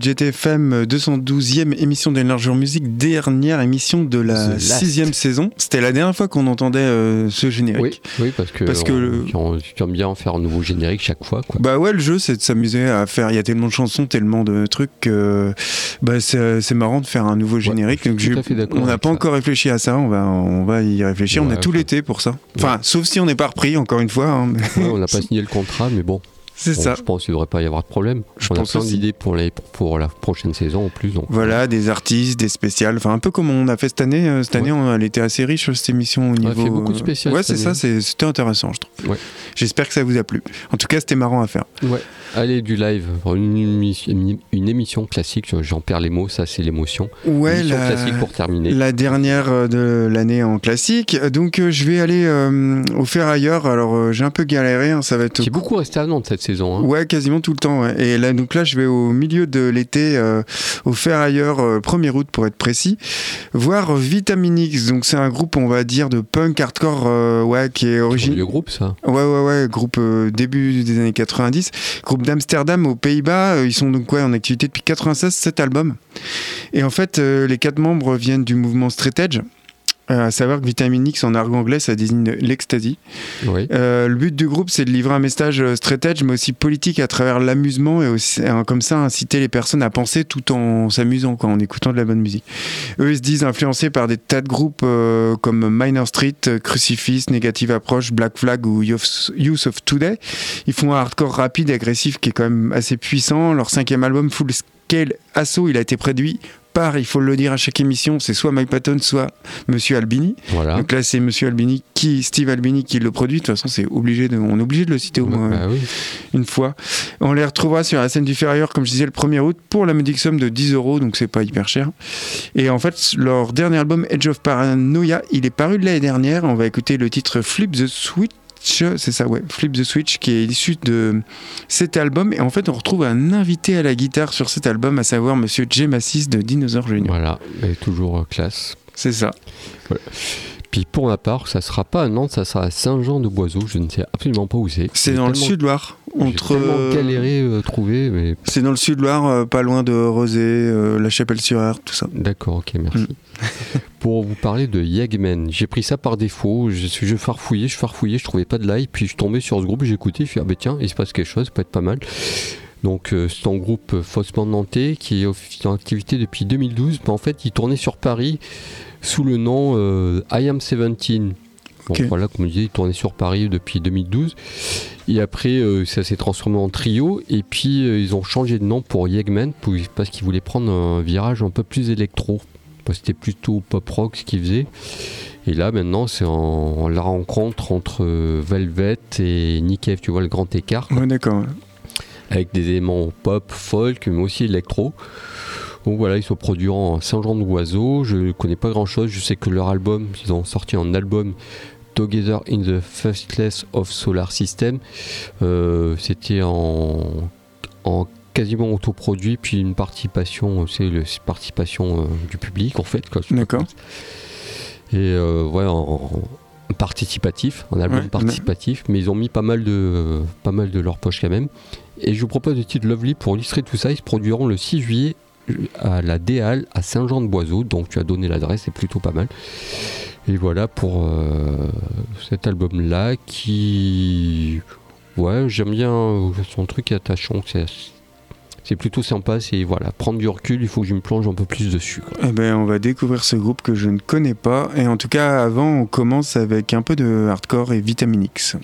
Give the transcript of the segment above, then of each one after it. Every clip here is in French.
GTFM 212e émission d'Enlargeur Music, dernière émission de la sixième saison. C'était la dernière fois qu'on entendait euh, ce générique. Oui, oui, parce que, Parce que on, le- on- bien faire un nouveau générique chaque fois. Quoi. Bah ouais, le jeu c'est de s'amuser à faire. Il y a tellement de chansons, tellement de trucs. que, bah c'est marrant de faire un nouveau générique. je suis Donc tout j'ai- à fait d'accord on n'a pas ça. encore réfléchi à ça. On va on va y réfléchir. on a Ouais, tout l'été pour ça. Enfin, sauf si on n'est pas repris encore une fois. hein, Ouais, on n'a pas signé le contrat, mais bon, c'est bon, ça. je pense qu'il ne devrait pas y avoir de problème. Je on a pense plein aussi. d'idées pour, les, pour, la prochaine saison en plus. Donc, Voilà, des artistes, des spéciales, enfin un peu comme on a fait cette année. Euh, Cette Ouais. année, on, elle était assez riche cette émission au a niveau. fait beaucoup de euh, spéciales Ouais, c'est ça, c'était intéressant, je trouve. Ouais. J'espère que ça vous a plu. En tout cas, c'était marrant à faire. Ouais. Allez, du live, une, émi- une émission classique, j'en perds les mots, ça c'est l'émotion. Ouais, émission la, classique pour terminer. la dernière euh, de l'année en classique. Donc, euh, je vais aller euh, au faire ailleurs. Alors, euh, j'ai un peu galéré, hein, ça va être. Est beaucoup resté à Nantes cette saison. hein. Ouais, quasiment tout le temps. ouais. Et là, donc là, je vais au milieu de l'été, euh, au faire ailleurs, euh, 1er août pour être précis, voir Vitaminix. Donc c'est un groupe, on va dire, de punk hardcore, euh, ouais, qui est originaire. vieux groupe ça. Ouais, ouais, ouais, groupe euh, début des années 90, groupe d'Amsterdam aux Pays-Bas. Ils sont donc ouais, en activité depuis 96, cet album. Et en fait, les quatre membres viennent du mouvement Straight Edge. Euh, à savoir que Vitamin X en argot anglais, ça désigne l'ecstasy. Oui. Euh, le but du groupe, c'est de livrer un message euh, straight edge, mais aussi politique à travers l'amusement et aussi, comme ça inciter les personnes à penser tout en s'amusant, quoi, en écoutant de la bonne musique. Eux, ils se disent influencés par des tas de groupes euh, comme Minor Street, Crucifix, Negative Approach, Black Flag ou Youth of Today. Ils font un hardcore rapide, agressif, qui est quand même assez puissant. Leur cinquième album, Full Scale Assault, il a été produit il faut le dire à chaque émission, c'est soit Mike Patton, soit Monsieur Albini. Voilà. Donc là, c'est Monsieur Albini qui, Steve Albini qui le produit. De toute façon, c'est obligé de, on est obligé de le citer au moins Bah oui. une fois. On les retrouvera sur la scène du Ferrailleur, comme je disais, le 1er août pour la modique somme de 10 euros, donc c'est pas hyper cher. Et en fait, leur dernier album, Edge of Paranoia, il est paru l'année dernière. On va écouter le titre Flip the Switch. C'est ça, ouais, Flip the Switch, qui est issu de cet album. Et en fait, on retrouve un invité à la guitare sur cet album, à savoir Monsieur Jay Massis de Dinosaur Junior. Voilà, et toujours euh, classe. C'est ça. Puis pour ma part, ça sera pas à Nantes, ça sera à Saint-Jean-de-Boiseau. Je ne sais absolument pas où c'est. C'est dans le sud-Loire. Entre. tellement galéré à trouver, mais C'est dans le sud-Loire, euh, pas loin de Rosé, euh, La Chapelle-sur-Eure, tout ça. d'accord, ok, merci. Mm. Pour vous parler de Yegmen, j'ai pris ça par défaut. Je, suis- je farfouillais, je farfouillais, je trouvais pas de live. Puis je tombais sur ce groupe, écouté, je suis ah ben tiens, il se passe quelque chose, ça peut être pas mal. Donc euh, c'est un groupe euh, faussement nantais qui est en activité depuis 2012. Mais en fait, il tournait sur Paris sous le nom euh, I Am 17. Donc voilà, comme je disais, il tournait sur Paris depuis 2012. Et après, euh, ça s'est transformé en trio. Et puis, euh, ils ont changé de nom pour Yegmen pour- parce qu'ils voulaient prendre un virage un peu plus électro. Parce que c'était plutôt pop rock ce qu'ils faisaient. Et là, maintenant, c'est la rencontre entre euh, Velvet et Nick Cave, tu vois le grand écart, Ouais, d'accord. avec des éléments pop, folk, mais aussi électro. Donc voilà, ils sont produits en Saint-Jean-de-Oiseau. Je connais pas grand chose. Je sais que leur album, ils ont sorti un album Together in the First Class of Solar System. Euh, C'était en, en quasiment autoproduit, puis une participation, c'est c'est participation euh, du public en fait. D'accord. Et euh, ouais, en, en participatif, en album Ouais, participatif, mais ils ont mis pas mal de pas mal de leur poche quand même. Et je vous propose le titre Lovely pour illustrer tout ça. Ils se produiront le 6 juillet à la Déal à Saint-Jean-de-Boiseau. Donc tu as donné l'adresse, c'est plutôt pas mal. Et voilà pour euh, cet album-là qui... Ouais, j'aime bien son truc attachant. C'est, c'est plutôt sympa. C'est voilà, prendre du recul, il faut que je me plonge un peu plus dessus. quoi. Eh ben, on va découvrir ce groupe que je ne connais pas. Et en tout cas, avant, on commence avec un peu de hardcore et Vitaminix.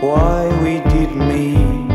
Why we did meet.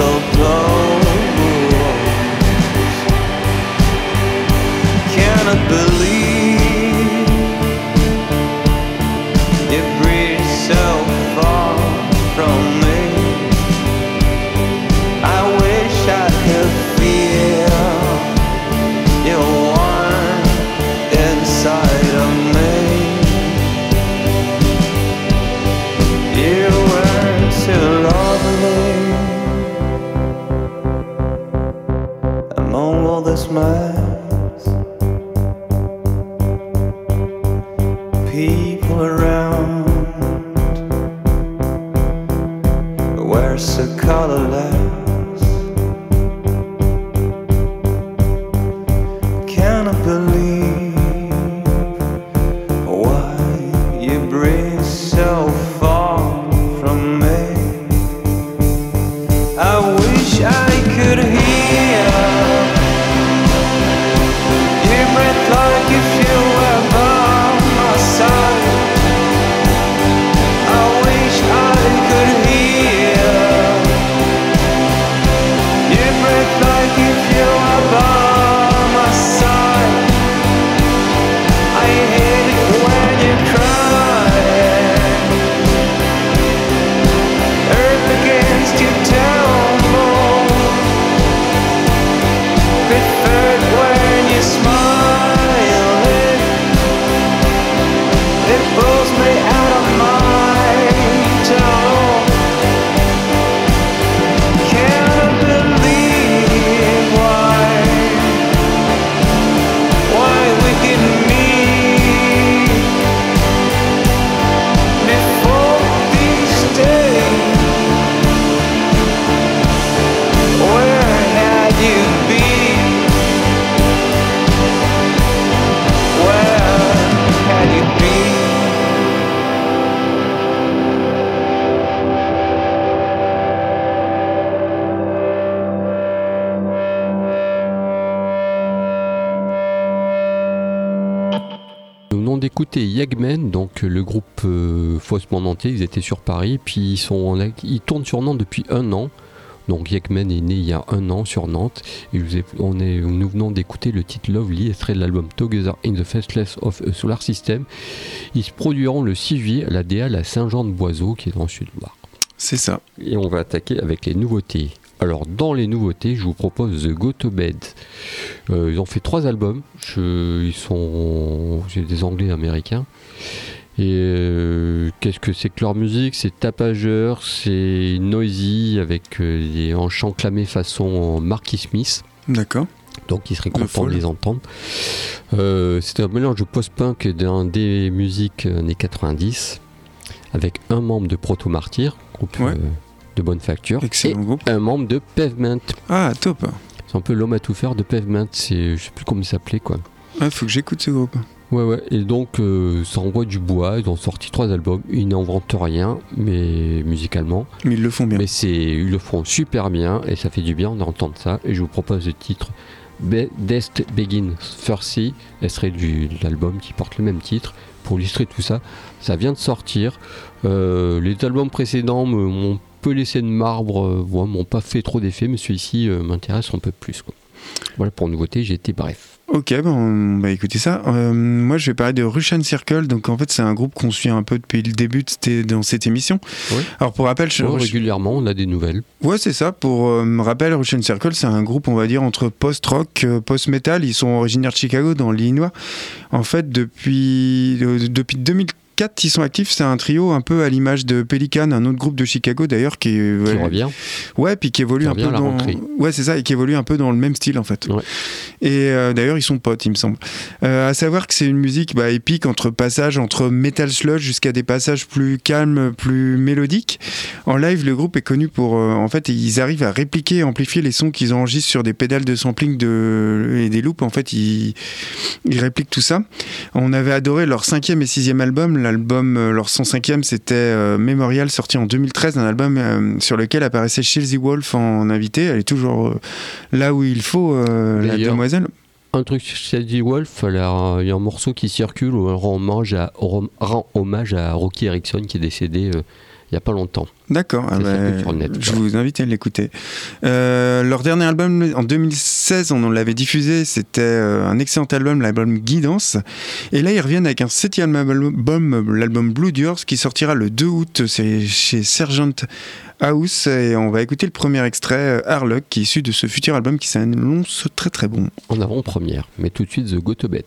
come, come. D'écouter Yagmen, donc le groupe euh, faussement nantais, ils étaient sur Paris, puis ils, sont en ils tournent sur Nantes depuis un an. Donc Yagmen est né il y a un an sur Nantes, et on est, nous venons d'écouter le titre Lovely, extrait de l'album Together in the Faceless of a Solar System. Ils se produiront le 6 juillet à la DA à Saint-Jean-de-Boiseau, qui est dans le sud-Loire. C'est ça. Et on va attaquer avec les nouveautés. Alors, dans les nouveautés, je vous propose The Go to Bed. Euh, ils ont fait trois albums. Je- ils sont. Des anglais américains. Et euh, qu'est-ce que c'est que leur musique? C'est tapageur, c'est noisy, avec euh, des en chant clamé façon Marky Smith. D'accord. Donc il serait De content de les entendre. Euh, c'est un mélange de post-punk et d'un des musiques années 90, avec un membre de Proto Martyr, groupe Ouais. De bonne facture, Excellent groupe. un membre de Pavement. Ah, top. C'est un peu l'homme à tout faire de Pavement, c'est, je sais plus comment il s'appelait quoi. Ah, faut que j'écoute ce groupe. Ouais, ouais, et donc euh, ça envoie du bois, ils ont sorti trois albums, ils n'inventent rien, mais musicalement, Mais ils le font bien. mais c'est, ils le font super bien, et ça fait du bien d'entendre ça, et je vous propose le titre Be- Death Begin First extrait du, de l'album qui porte le même titre, pour illustrer tout ça, ça vient de sortir, Euh, les albums précédents m'ont peu laissé de marbre, euh, ouais, m'ont pas fait trop d'effet, mais celui-ci euh, m'intéresse un peu plus. quoi. Voilà pour nouveauté, j'ai été bref. Ok, ben on va écouter ça. Euh, moi, je vais parler de Russian Circle. Donc, en fait, c'est un groupe qu'on suit un peu depuis le début de dans cette émission. Alors, pour rappel, je- Ouais, régulièrement, on a des nouvelles. Ouais, c'est ça. Pour euh, rappel, Russian Circle, c'est un groupe, on va dire, entre post-rock, post-metal. Ils sont originaires de Chicago, dans l'Illinois. En fait, depuis, euh, depuis 2004, ils sont actifs. C'est un trio un peu à l'image de Pelican, un autre groupe de Chicago d'ailleurs, qui, est- Qui ouais, revient. Ouais, puis qui évolue Qui un peu la dans. Ouais, c'est ça, et qui évolue un peu dans le même style en fait. Ouais. Et euh, d'ailleurs, ils sont potes, il me semble. Euh, à savoir que c'est une musique bah, épique entre passages entre metal sludge jusqu'à des passages plus calmes, plus mélodiques. En live, le groupe est connu pour. euh, en fait, ils arrivent à répliquer et amplifier les sons qu'ils enregistrent sur des pédales de sampling de, et des loops. En fait, ils, ils répliquent tout ça. On avait adoré leur cinquième et sixième album. L'album, euh, leur 105e, c'était euh, Memorial, sorti en 2013, un album euh, sur lequel apparaissait Chelsea Wolf en invité. Elle est toujours là où il faut, la demoiselle. Un truc Eddie Wolf, il y a un morceau qui circule où elle rend hommage à, rend hommage à Rocky Erickson qui est décédé euh, il n'y a pas longtemps. D'accord, ah bah, net, je vous invite à l'écouter. Euh, leur dernier album en 2016, on l'avait diffusé, c'était euh, un excellent album, l'album Guidance. Et là, ils reviennent avec un septième album, l'album Blue Durs, qui sortira le 2 août, chez Sergeant House. Et on va écouter le premier extrait, euh, Harlock, qui est issu de ce futur album qui s'annonce très très bon. En avant-première. Mais tout de suite, The Go to Bed.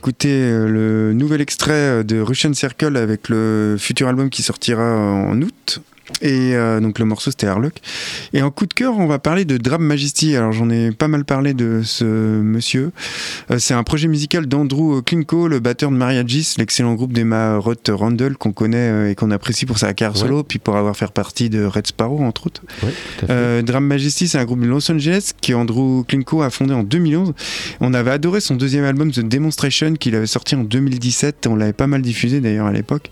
Écouter euh, le nouvel extrait euh, de Russian Circle avec le futur album qui sortira en août. Et euh, donc le morceau c'était Harlock. Et en coup de cœur, on va parler de Drab Majesty. Alors j'en ai pas mal parlé de ce monsieur. Euh, c'est un projet musical d'Andrew Klimko, le batteur de Maria Gis, l'excellent groupe d'Emma Roth Randall qu'on connaît euh, et qu'on apprécie pour sa carrière Ouais. solo, puis pour avoir fait partie de Red Sparrow entre autres. Ouais. Euh, Majesty, c'est un groupe de Los Angeles que Andrew Klimko a fondé en 2011. On avait adoré son deuxième album The Demonstration qu'il avait sorti en 2017. On l'avait pas mal diffusé d'ailleurs à l'époque.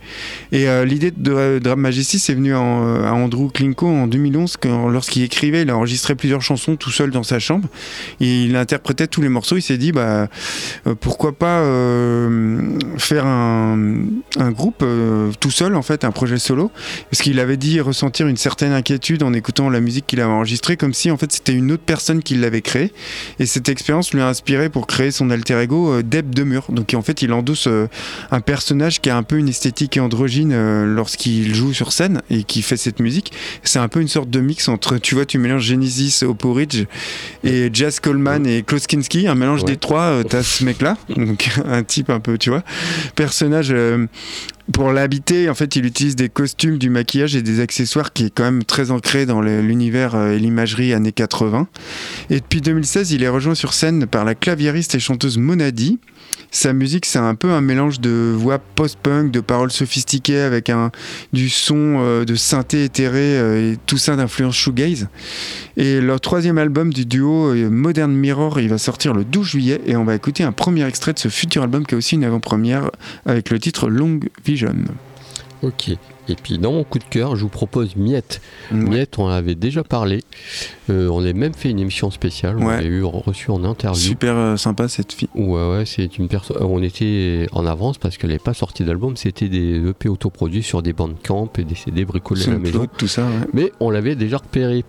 Et l'idée de Drum Majesty, c'est venu en- à Andrew Klimko en 2011 quand, lorsqu'il écrivait, il a enregistré plusieurs chansons tout seul dans sa chambre. Il interprétait tous les morceaux. Il s'est dit, bah, euh, pourquoi pas euh, faire un, groupe euh, tout seul, en fait, un projet solo parce qu'il avait dit ressentir une certaine inquiétude en écoutant la musique qu'il avait enregistrée, comme si en fait c'était une autre personne qui l'avait créée. Et cette expérience lui a inspiré pour créer son alter ego euh, Deb Demure. Donc en fait il endosse euh, un personnage qui a un peu une esthétique androgyne euh, lorsqu'il joue sur scène et qui fait cette musique. C'est un peu une sorte de mix entre, tu vois, tu mélanges Genesis au Porridge et Jazz Coleman et Klaus Kinski, un mélange Ouais. des trois, euh, t'as ce mec-là, donc un type un peu, tu vois, personnage euh, pour l'habiter, en fait, il utilise des costumes, du maquillage et des accessoires qui est quand même très ancré dans l'univers euh, et l'imagerie années 80. Et depuis 2016, il est rejoint sur scène par la claviériste et chanteuse Monadi. Sa musique, c'est un peu un mélange de voix post-punk, de paroles sophistiquées avec du son euh, de synthé éthéré euh, et tout ça d'influence shoegaze. Et leur troisième album du duo, euh, Modern Mirror, il va sortir le 12 juillet et on va écouter un premier extrait de ce futur album qui a aussi une avant-première avec le titre Long Vision. Ok. Et puis dans mon coup de cœur, je vous propose Miette. Miette, on en avait déjà parlé. Euh, on a même fait une émission spéciale. On l'avait eu reçu en interview. Super euh, sympa cette fille. Ouais, ouais, c'est une personne. On était en avance parce qu'elle n'est pas sortie d'album. C'était des EP autoproduits sur des bandcamp et des CD bricolés à la maison. Tout ça. ouais. Mais on l'avait déjà repéré.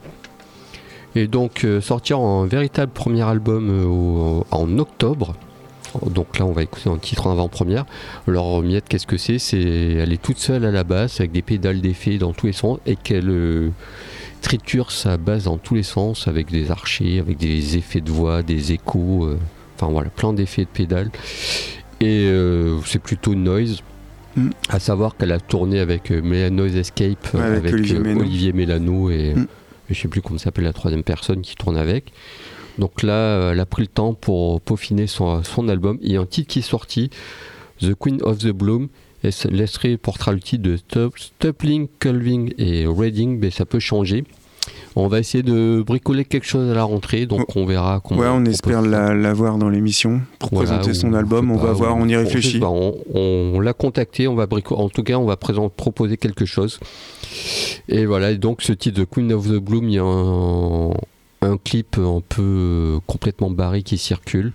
Et donc euh, sortir en véritable premier album euh, au- en octobre. Donc là on va écouter un titre en avant-première. Alors Miette qu'est-ce que c'est? C'est elle est toute seule à la basse avec des pédales d'effet dans tous les sens et qu'elle euh, triture sa basse dans tous les sens avec des archers, avec des effets de voix, des échos, euh, enfin voilà, plein d'effets de pédales. Et euh, c'est plutôt noise. Mm. À savoir qu'elle a tourné avec Noise Escape, Ouais, avec avec, Olivier Mélano. Olivier Mélano et, Mm. et je sais plus comment s'appelle la troisième personne qui tourne avec. Donc là, euh, elle a pris le temps pour peaufiner son, son album. Il y a un titre qui est sorti, The Queen of the Bloom. Et l'extrait portera le titre de Stupling, Culving et Reading, mais ça peut changer. On va essayer de bricoler quelque chose à la rentrée, donc on verra comment. Ouais, on espère ça. la, la voir dans l'émission pour Voilà, présenter son album. On va voir, on y réfléchit. on on l'a contacté, on va brico- en tout cas, on va proposer quelque chose. Et voilà, et donc ce titre de Queen of the Bloom, il y a un, un clip un peu euh, complètement barré qui circule.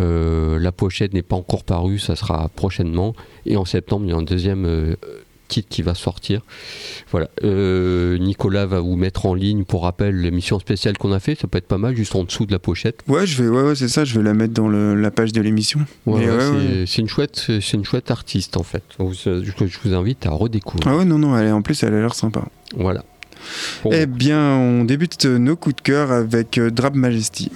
Euh, la pochette n'est pas encore parue, ça sera prochainement. Et en septembre, il y a un deuxième euh, titre qui va sortir. Voilà. Euh, Nicolas va vous mettre en ligne pour rappel l'émission spéciale qu'on a fait. Ça peut être pas mal, juste en dessous de la pochette. Ouais, je vais, ouais, ouais, c'est ça. Je vais la mettre dans le- la page de l'émission. Ouais, ouais, c'est une chouette, c'est une chouette artiste en fait. Je, je vous invite à redécouvrir. Ah ouais, non, non. Elle en plus, elle a l'air sympa. Voilà. Eh bien, on débute nos coups de cœur avec euh, Drab Majesty.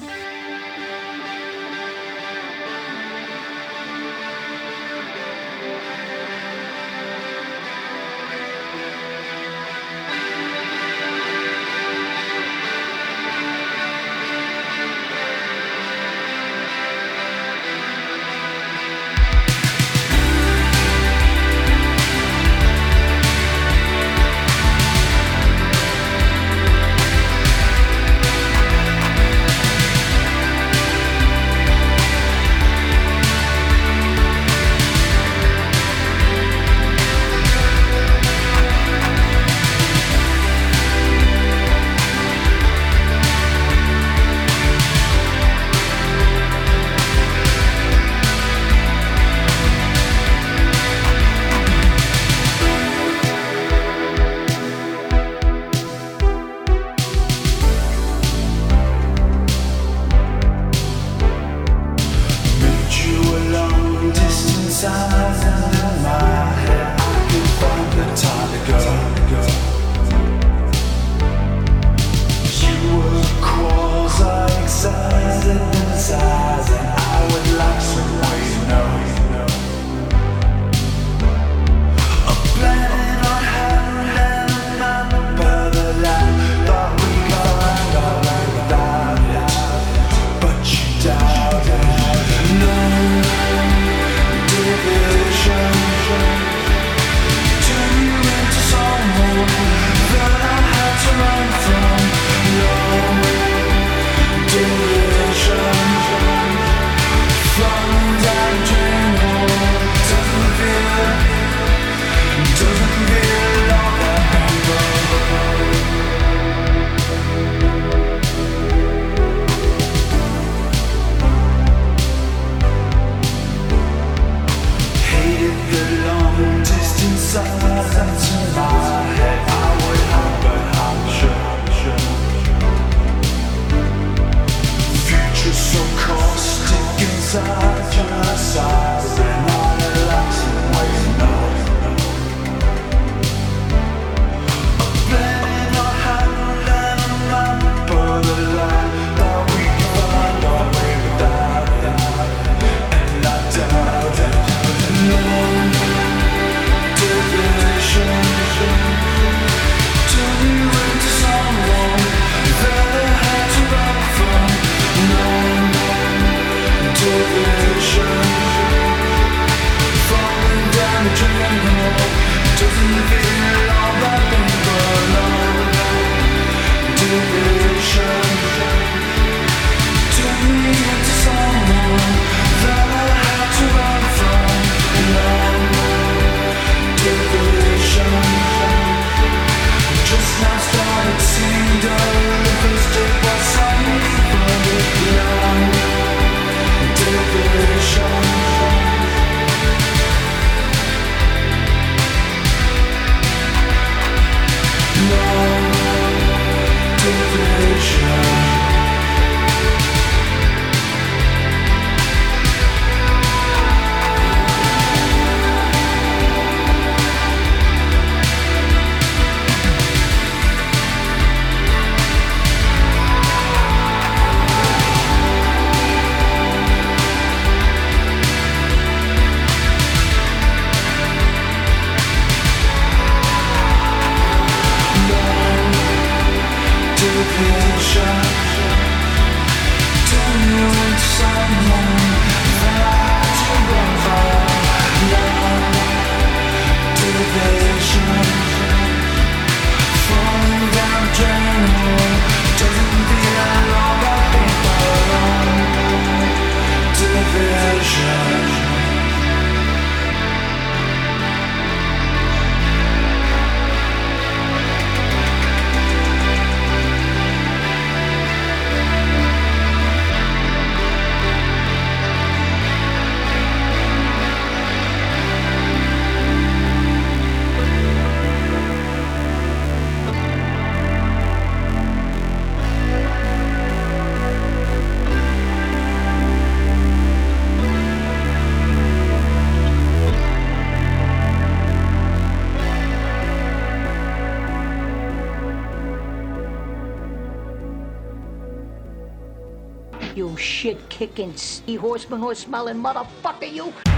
Kicking, sea horseman horse smelling motherfucker, you!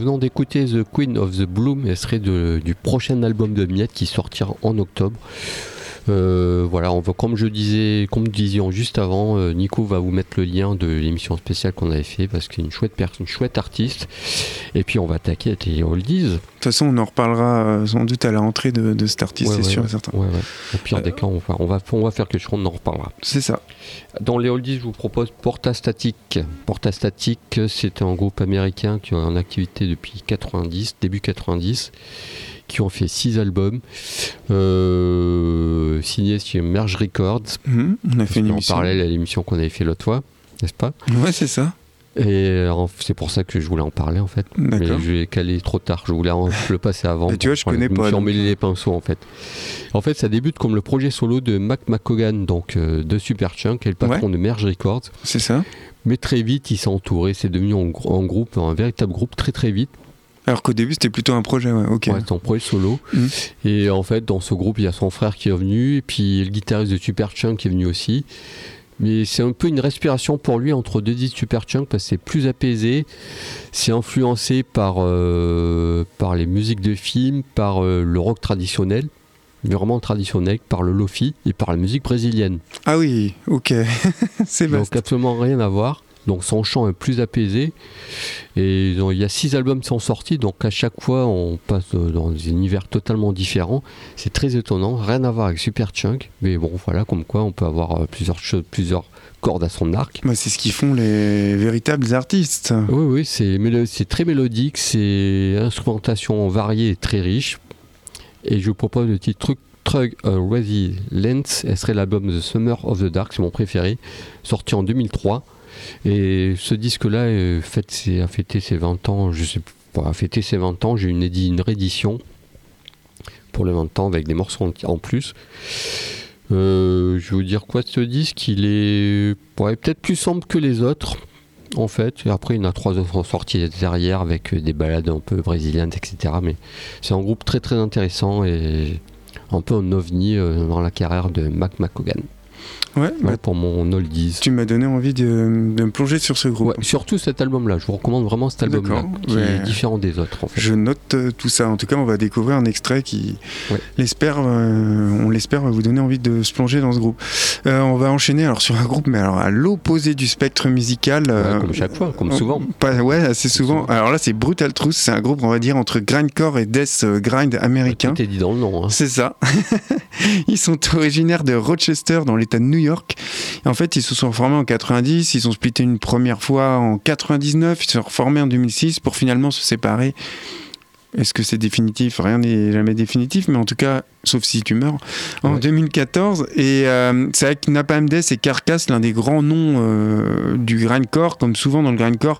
Venons d'écouter The Queen of the Bloom, extrait de- du prochain album de Miette qui sortira en octobre. Euh, voilà, on va, comme je disais, comme nous disions juste avant, euh, Nico va vous mettre le lien de l'émission spéciale qu'on avait fait parce qu'il est une chouette personne, une chouette artiste. Et puis on va attaquer les oldies. De toute façon, on en reparlera euh, sans doute à la rentrée de, de cet artiste, Ouais, c'est ouais, sûr ouais. et certain. Au pire des cas, on va, on, va, on va faire quelque chose, on en reparlera. C'est ça. Dans les oldies, je vous propose Porta Static. Porta Static, c'est un groupe américain qui est en activité depuis 90, début 90, qui ont fait 6 albums, euh, signés chez Merge Records, Mhm, on a fait une en parallèle à l'émission qu'on avait fait l'autre fois, n'est-ce pas? Ouais, c'est ça. Et alors, c'est pour ça que je voulais en parler en fait. Mais l'ai calé trop tard, je voulais en- le passer avant. Mais tu vois, je connais pas, emmêlé les pinceaux en fait. En fait, ça débute comme le projet solo de Mac McCogan, donc euh, de Superchunk, qui est le patron de Merge Records. C'est ça. Mais très vite, il s'est entouré, c'est devenu un groupe, un véritable groupe très très vite. Alors qu'au début, c'était plutôt un projet, ouais, ok. Ouais, c'est un projet solo. Mhm. Et en fait, dans ce groupe, il y a son frère qui est venu, et puis le guitariste de Superchunk qui est venu aussi. Mais c'est un peu une respiration pour lui entre deux disques Superchunk parce que c'est plus apaisé, c'est influencé par, euh, par les musiques de films, par euh, le rock traditionnel, vraiment traditionnel, par le lofi et par la musique brésilienne. Ah oui, ok. c'est vaste. Donc absolument rien à voir. Donc son chant est plus apaisé. Et donc, il y a six albums qui sont sortis, donc à chaque fois on passe dans des univers totalement différents. C'est très étonnant, rien à voir avec Superchunk. Mais bon voilà, comme quoi on peut avoir euh, plusieurs, choses, plusieurs cordes à son arc. Bah, c'est ce qu'ils font les véritables artistes. Oui, oui, c'est très mélodique, c'est instrumentation variée et très riche. Et je vous propose le titre Truc Trug Ready Lens, elle serait l'album The Summer of the Dark, c'est mon préféré, sorti en 2003. Et ce disque-là euh, a fêté ses 20 ans, je sais pas, ses 20 ans, j'ai une, édi- une réédition pour les 20 ans avec des morceaux en, plus. Euh, je vais vous dire quoi ce disque Il est peut-être plus sombre que les autres, en fait. Après, il y en a trois autres sorties derrière avec euh, des balades un peu brésiliennes, etc. Mais c'est un groupe très très intéressant et un peu un ovni dans la carrière de Mac McCogan. Ouais, Ouais, bah, pour mon oldies. tu m'as donné envie de, de me plonger sur ce groupe. Ouais, surtout cet album-là. Je vous recommande vraiment cet album-là, qui ouais. est différent des autres. En fait. Je note euh, tout ça. En tout cas, on va découvrir un extrait qui, l'espère, euh, on l'espère, va vous donner envie de se plonger dans ce groupe. Euh, on va enchaîner alors sur un groupe, mais alors à l'opposé du spectre musical. Euh, comme chaque fois, comme souvent. Pas, ouais, assez souvent. Alors là, c'est Brutal Truth. C'est un groupe, on va dire, entre grindcore et death grind américain. Tout est dit dans le nom. hein. C'est ça. ils sont originaires de Rochester, dans l'État de New York. Et en fait, ils se sont formés en 90, ils ont splitté une première fois en 99, ils se sont reformés en 2006 pour finalement se séparer. Est-ce que c'est définitif? Rien n'est jamais définitif, mais en tout cas, sauf si tu meurs, en Ouais. 2014. Et euh, c'est avec Napalm Death et Carcass, l'un des grands noms euh, du grindcore, comme souvent dans le grindcore.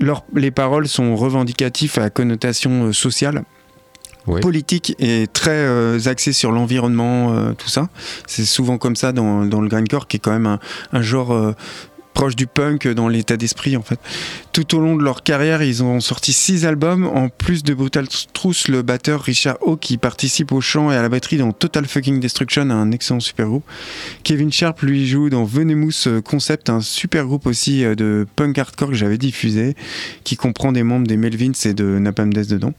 Leur, les paroles sont revendicatives à connotation euh, sociale Politique et très euh, axé sur l'environnement, euh, tout ça. C'est souvent comme ça dans, le grindcore, qui est quand même un, genre euh, proche du punk dans l'état d'esprit en fait. Tout au long de leur carrière, ils ont sorti six albums. En plus de Brutal Truth, le batteur Richard O qui participe au chant et à la batterie dans Total Fucking Destruction, un excellent super groupe. Kevin Sharp lui joue dans Venomous Concept, un super groupe aussi de punk hardcore que j'avais diffusé, qui comprend des membres des Melvins et de Napalm Death dedans.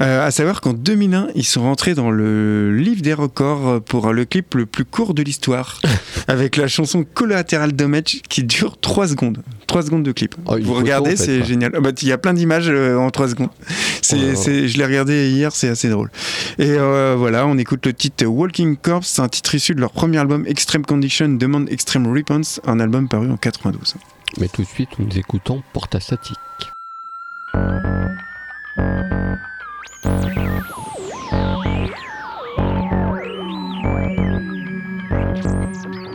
Euh, à savoir qu'en 2001, ils sont rentrés dans le livre des records pour le clip le plus court de l'histoire, avec la chanson Collateral Damage qui dure 3 secondes. 3 secondes de clip. Oh, Vous regardez, en fait, c'est génial. Ah bah, Il y a plein d'images euh, en 3 secondes. C'est, Oh je l'ai regardé hier, c'est assez drôle. Et euh, voilà, on écoute le titre Walking Corpse, un titre issu de leur premier album Extreme Condition Demand Extreme Response, un album paru en 92. Mais tout de suite, nous écoutons Porta Statique. Thank you.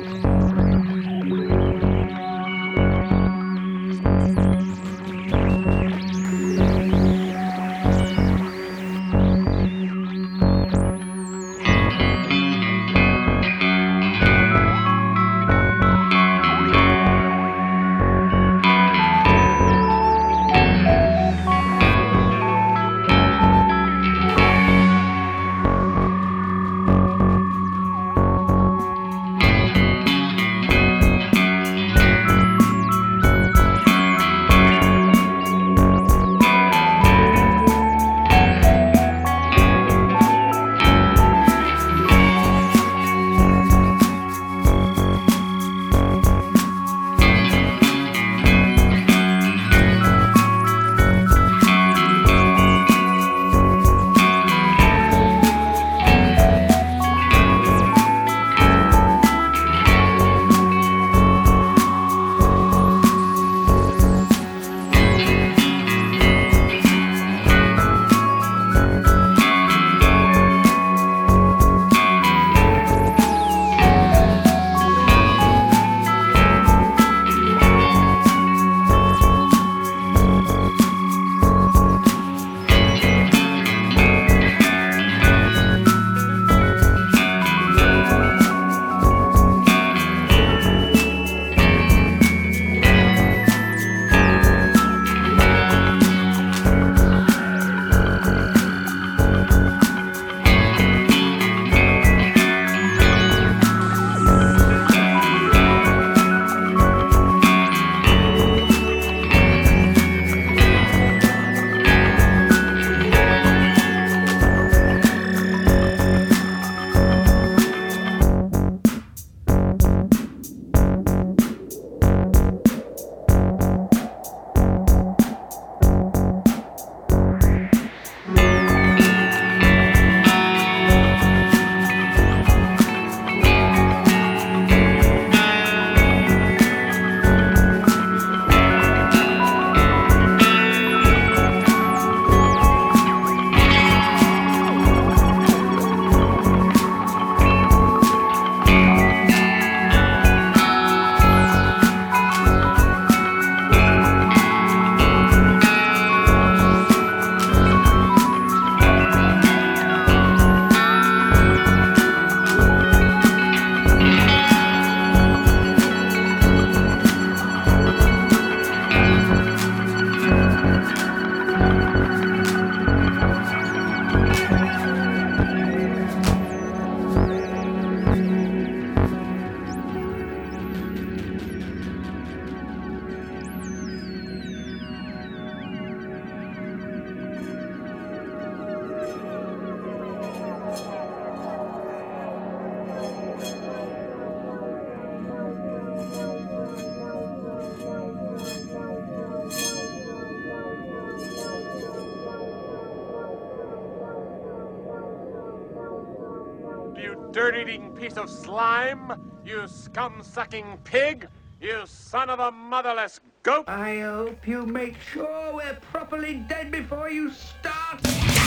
Scum-sucking pig! You son of a motherless goat! I hope you make sure we're properly dead before you start.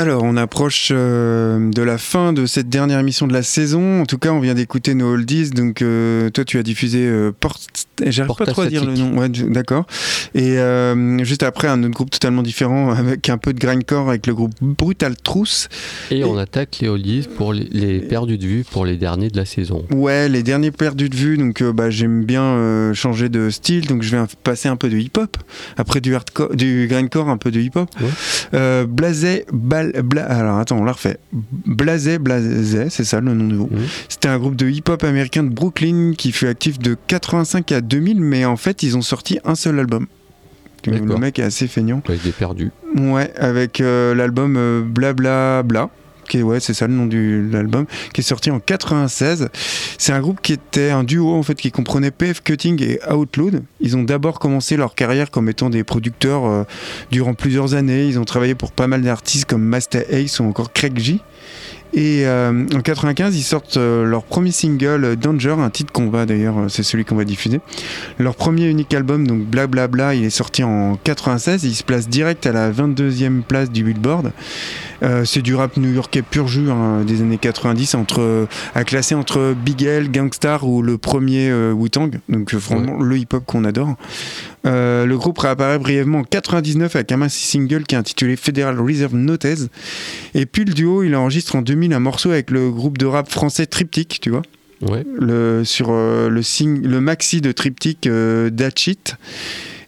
Alors, on approche euh, de la fin de cette dernière émission de la saison. En tout cas, on vient d'écouter nos oldies. Donc, euh, toi, tu as diffusé euh, Porte. J'arrive pas trop à dire le nom. Ouais, d'accord. Et euh, juste après, un autre groupe totalement différent avec un peu de grindcore avec le groupe Brutal Truth. Et on attaque les oldies pour les, les perdus de vue pour les derniers de la saison. Ouais, les derniers perdus de vue. Donc, euh, bah, j'aime bien euh, changer de style. Donc, je vais passer un peu de hip-hop. Après du hardcore, du grindcore, un peu de hip-hop. Ouais. Blazé, Bal, Bla- alors attends, on la refait. Blazé, Blazé, c'est ça le nom du groupe. C'était un groupe de hip-hop américain de Brooklyn qui fut actif de 85 à 2000, mais en fait, ils ont sorti un seul album. Le mec est assez feignant. Avec des perdus. Ouais, avec euh, l'album euh, Blabla Bla. Qui est, ouais, c'est ça le nom de l'album, qui est sorti en 96. C'est un groupe qui était un duo en fait qui comprenait PF Cutting et Outload. Ils ont d'abord commencé leur carrière comme étant des producteurs euh, durant plusieurs années. Ils ont travaillé pour pas mal d'artistes comme Master Ace ou encore Craig G. Et euh, en 95, ils sortent euh, leur premier single euh, Danger, un titre qu'on va d'ailleurs, euh, c'est celui qu'on va diffuser. Leur premier unique album, donc Blablabla, Bla, il est sorti en 96. Il se place direct à la 22e place du Billboard. Euh, c'est du rap new-yorkais pur jus hein, des années 90, entre, à classer entre Big L, Gangstar ou le premier euh, Wu-Tang. Donc vraiment le hip-hop qu'on adore. Euh, le groupe réapparaît brièvement en 99 avec un single qui est intitulé Federal Reserve Notes. Et puis le duo, il enregistre en 2000 un morceau avec le groupe de rap français Triptych, tu vois Ouais. le, sur euh, le, sing- le maxi de triptyque euh, Datchit.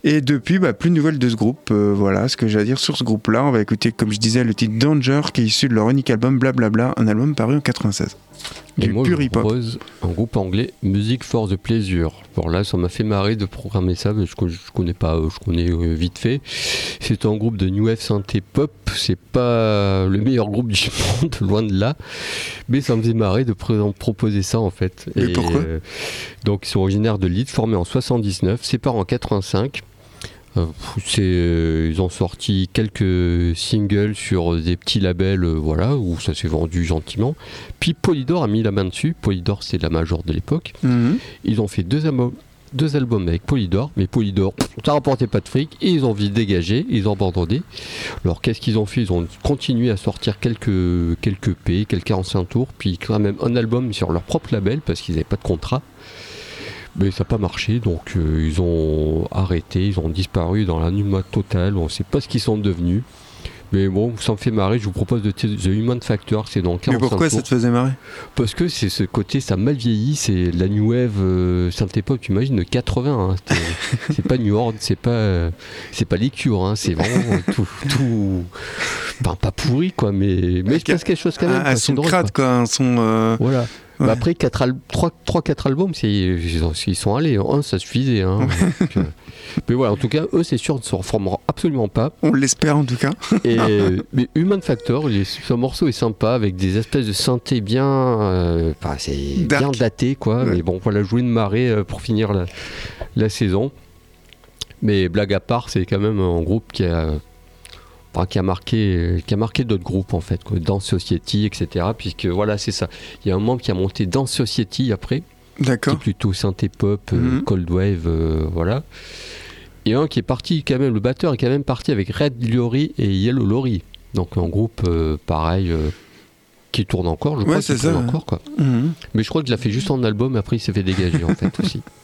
Et depuis, bah, plus de nouvelles de ce groupe. Euh, voilà ce que j'ai à dire sur ce groupe-là. On va écouter, comme je disais, le titre Danger, qui est issu de leur unique album Blablabla, un album paru en 96. Et Du moi, pur je hip-hop. propose un groupe anglais, Music for the Pleasure. Bon, là, ça m'a fait marrer de programmer ça, je, co- je connais pas, euh, je connais euh, vite fait. C'est un groupe de New Wave synthé pop. C'est pas le meilleur groupe du monde, loin de là. Mais ça me faisait marrer de proposer ça, en fait. Mais pourquoi? Donc, ils sont originaires de Leeds, formés en 79, séparés en 85. Euh, euh, ils ont sorti quelques singles sur des petits labels, euh, voilà, où ça s'est vendu gentiment. Puis Polydor a mis la main dessus. Polydor, c'est la major de l'époque. Mhm. Ils ont fait deux, albums- deux albums avec Polydor, mais Polydor, ça rapportait pas de fric. Et ils ont vite dégagé, ils ont abandonné. Alors qu'est-ce qu'ils ont fait? Ils ont continué à sortir quelques, quelques P, quelques 45 tours, puis quand même un album sur leur propre label parce qu'ils n'avaient pas de contrat. Mais ça n'a pas marché, donc euh, ils ont arrêté, ils ont disparu dans l'anonymat total, on ne sait pas ce qu'ils sont devenus. Mais bon, ça me fait marrer, je vous propose de The Human Factor, c'est dans 45 Mais pourquoi tours. ça te faisait marrer? Parce que c'est ce côté, ça mal vieilli, c'est la New Wave euh, synthé pop, tu imagines, de 80. hein, c'est pas New Order, c'est pas, euh, c'est pas les hein, c'est vraiment tout, tout pas pourri quoi, mais, mais il se passe quelque chose quand même. Ah, quoi, un c'est son drôle, crade, quoi. quoi. Un son. euh, Voilà. Ouais. Bah après 3-4 albums, ils, ont- ils sont allés. Un, ça suffisait. hein. Donc, euh, mais voilà, en tout cas, eux, c'est sûr, ils ne se reformeront absolument pas. On l'espère en tout cas. Et, mais Human Factor, ce morceau est sympa avec des espèces de synthé bien, euh, enfin, c'est bien daté quoi. Ouais. Mais bon, voilà, jouer une marée euh, pour finir la, la saison. Mais blague à part, c'est quand même un groupe qui a, qui a marqué, qui a marqué d'autres groupes en fait, quoi, dans Society, etc. Puisque voilà, c'est ça. Il y a un membre qui a monté dans Society après, qui D'accord. est plutôt synthé pop, euh, Mhm. cold wave, euh, voilà. Et un qui est parti quand même, le batteur est quand même parti avec Red Lori et Yellow Lori. Donc un groupe euh, pareil euh, qui tourne encore, je crois Ouais, tourne encore quoi. Mhm. Mais je crois qu'il l'a fait juste en album, après il s'est fait dégager en fait aussi.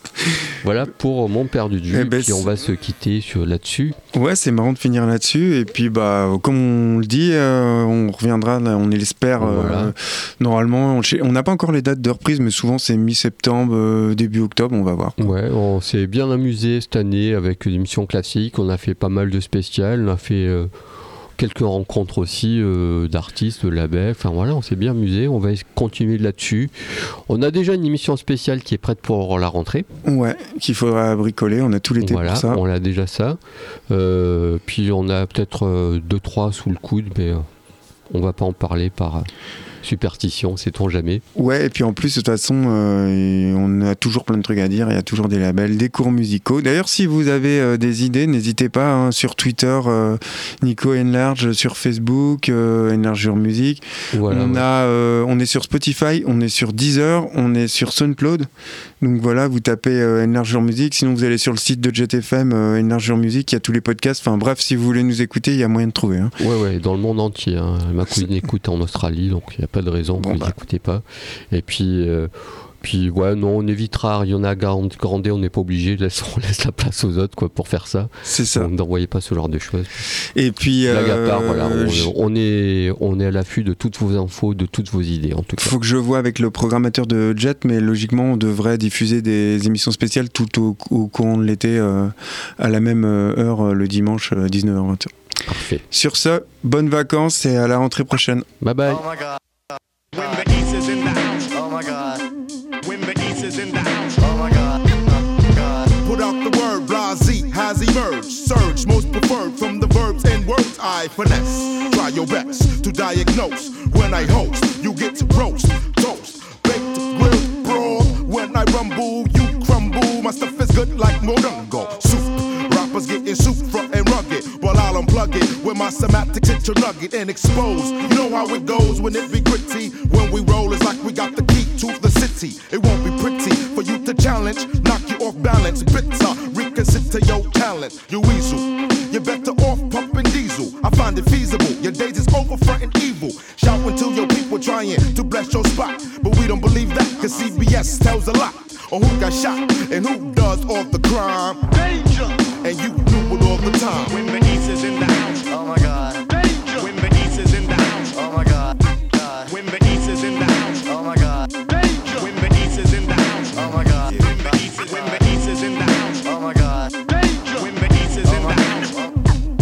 Voilà pour mon père du Eh ben, puis on c'est- va se quitter sur là-dessus. Ouais, c'est marrant de finir là-dessus. Et puis, bah, comme on le dit, euh, on reviendra, là, on l'espère. euh, normalement, on on n'a pas encore les dates de reprise, mais souvent c'est mi-septembre, euh, début octobre, on va voir. Ouais, on s'est bien amusé cette année avec l'émission classique. On a fait pas mal de spéciales. On a fait euh, quelques rencontres aussi euh, d'artistes, de labels. Enfin voilà, on s'est bien amusé. On va continuer là-dessus. On a déjà une émission spéciale qui est prête pour la rentrée. Ouais, qu'il faudra bricoler. On a tout l'été Voilà, pour ça. on a déjà ça. Euh, puis on a peut-être euh, deux trois sous le coude, mais on va pas en parler par superstition, sait-on jamais. Ouais, et puis en plus, de toute façon, euh, on a toujours plein de trucs à dire. Il y a toujours des labels, des cours musicaux. D'ailleurs, si vous avez euh, des idées, n'hésitez pas hein, sur Twitter, euh, Nico Enlarge, sur Facebook, Enlargeur Musique. Voilà, on, ouais. a, on est sur Spotify, on est sur Deezer, on est sur SoundCloud. Donc voilà, vous tapez euh, Enlargeur Musique. Sinon, vous allez sur le site de JetFM, euh, Enlargeur Musique. Il y a tous les podcasts. Enfin bref, si vous voulez nous écouter, il y a moyen de trouver. hein. Ouais, ouais, dans le monde entier. hein. Ma cousine écoute en Australie, donc il n'y a pas de raison Bon, que vous bah. n'écoutez pas. Et puis, euh, puis, ouais, non, on évitera. Il y en a Grand- Grandé, on n'est pas obligé. Laisse, on laisse la place aux autres quoi, pour faire ça. C'est ça. Donc, N'envoyez pas ce genre de choses. Et puis, Blague à euh, part, voilà, on, on est, on est à l'affût de toutes vos infos, de toutes vos idées, en tout cas. faut que je vois avec le programmateur de Jet, mais logiquement, on devrait diffuser des émissions spéciales tout au, au courant de l'été euh, à la même euh, heure euh, le dimanche 19h20. Parfait. Sur ce, bonnes vacances et à la rentrée prochaine. Bye bye. Oh my god. When the East is in the house. Oh my god. When the East is in the house. Oh my god. God. Put out the word, blase has emerged. Surge, most preferred from the verbs and words I finesse. Try your best to diagnose. When I host, you get to roast, toast, baked, grilled, broad. When I rumble, you crumble. My stuff is good like Morongo. Soup, rappers getting front and rugged. While I'll unplug it with my semantics hit nugget and expose. You know how it goes when it be gritty. When we roll, it's like we got the key to the city. It won't be pretty for you to challenge, knock you off balance. Bitter, reconsider your talent. You weasel. You're better off pumping diesel. I find it feasible. Your days is over fronting evil. Shouting to your people trying to bless your spot. But we don't believe that, cause CBS tells a lot. On who got shot and who does all the crime. Danger! And you knew it all the time. When the East is in the house. Oh my god. Danger. When the East is in the house. Oh my god. God. When the East is in the house. Oh my god. Danger. When the East is in the house. Oh my god. When the East is, when the East is in the house. Oh my god. Danger. When the East is in the house.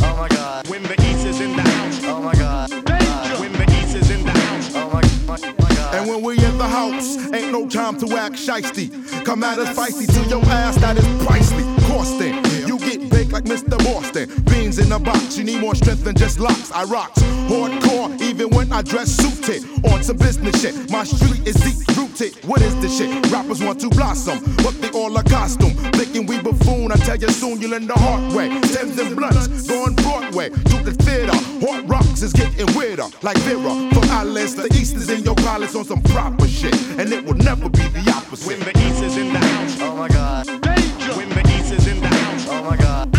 Oh my god. When the East is in the house. Oh my god. Danger. When the East is in the house. Oh my, my, my god. And when we in the house, ain't no time to act shisty. Come at us feisty to your ass, that is pricey. Boston. Beans in a box, you need more strength than just locks. I rocks hardcore, even when I dress suited. On some business shit, my street is deep rooted. What is this shit? Rappers want to blossom, but they all a costume. Thinking we buffoon, I tell you soon you'll learn the hard way. Thames and blunts, going Broadway to the theater. Hard rocks is getting weirder, like Vera. From Alice, the East is in your palace on some proper shit, and it will never be the opposite. When the East is in the house. Oh my god. Danger. When the East is in the house. Oh my god. God.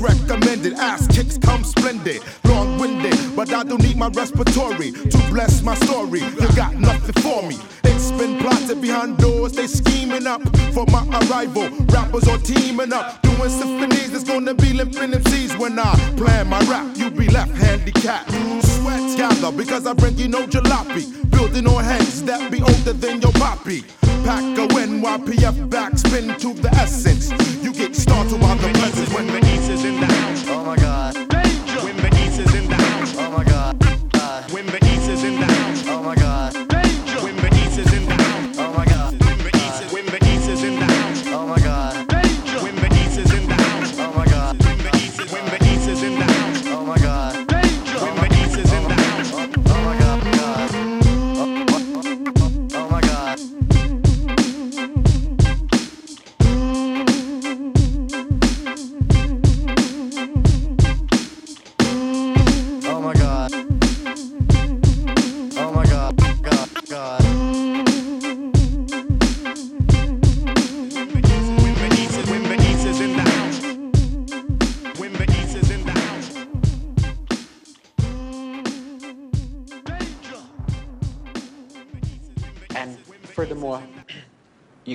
Recommended. Ass kicks come splendid. Long winded, but I don't need my respiratory to bless my story. You got nothing for me. It's been plotted behind doors, they scheming up for my arrival. Rappers are teaming up, doing symphonies. It's gonna be limping MCs when I plan my rap. You be left handicapped. Sweat gather because I bring you no jalopy. Building on heads that be older than your poppy. Pack a NYPF backspin to the essence. You get started by the presence When the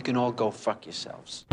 you can all go fuck yourselves.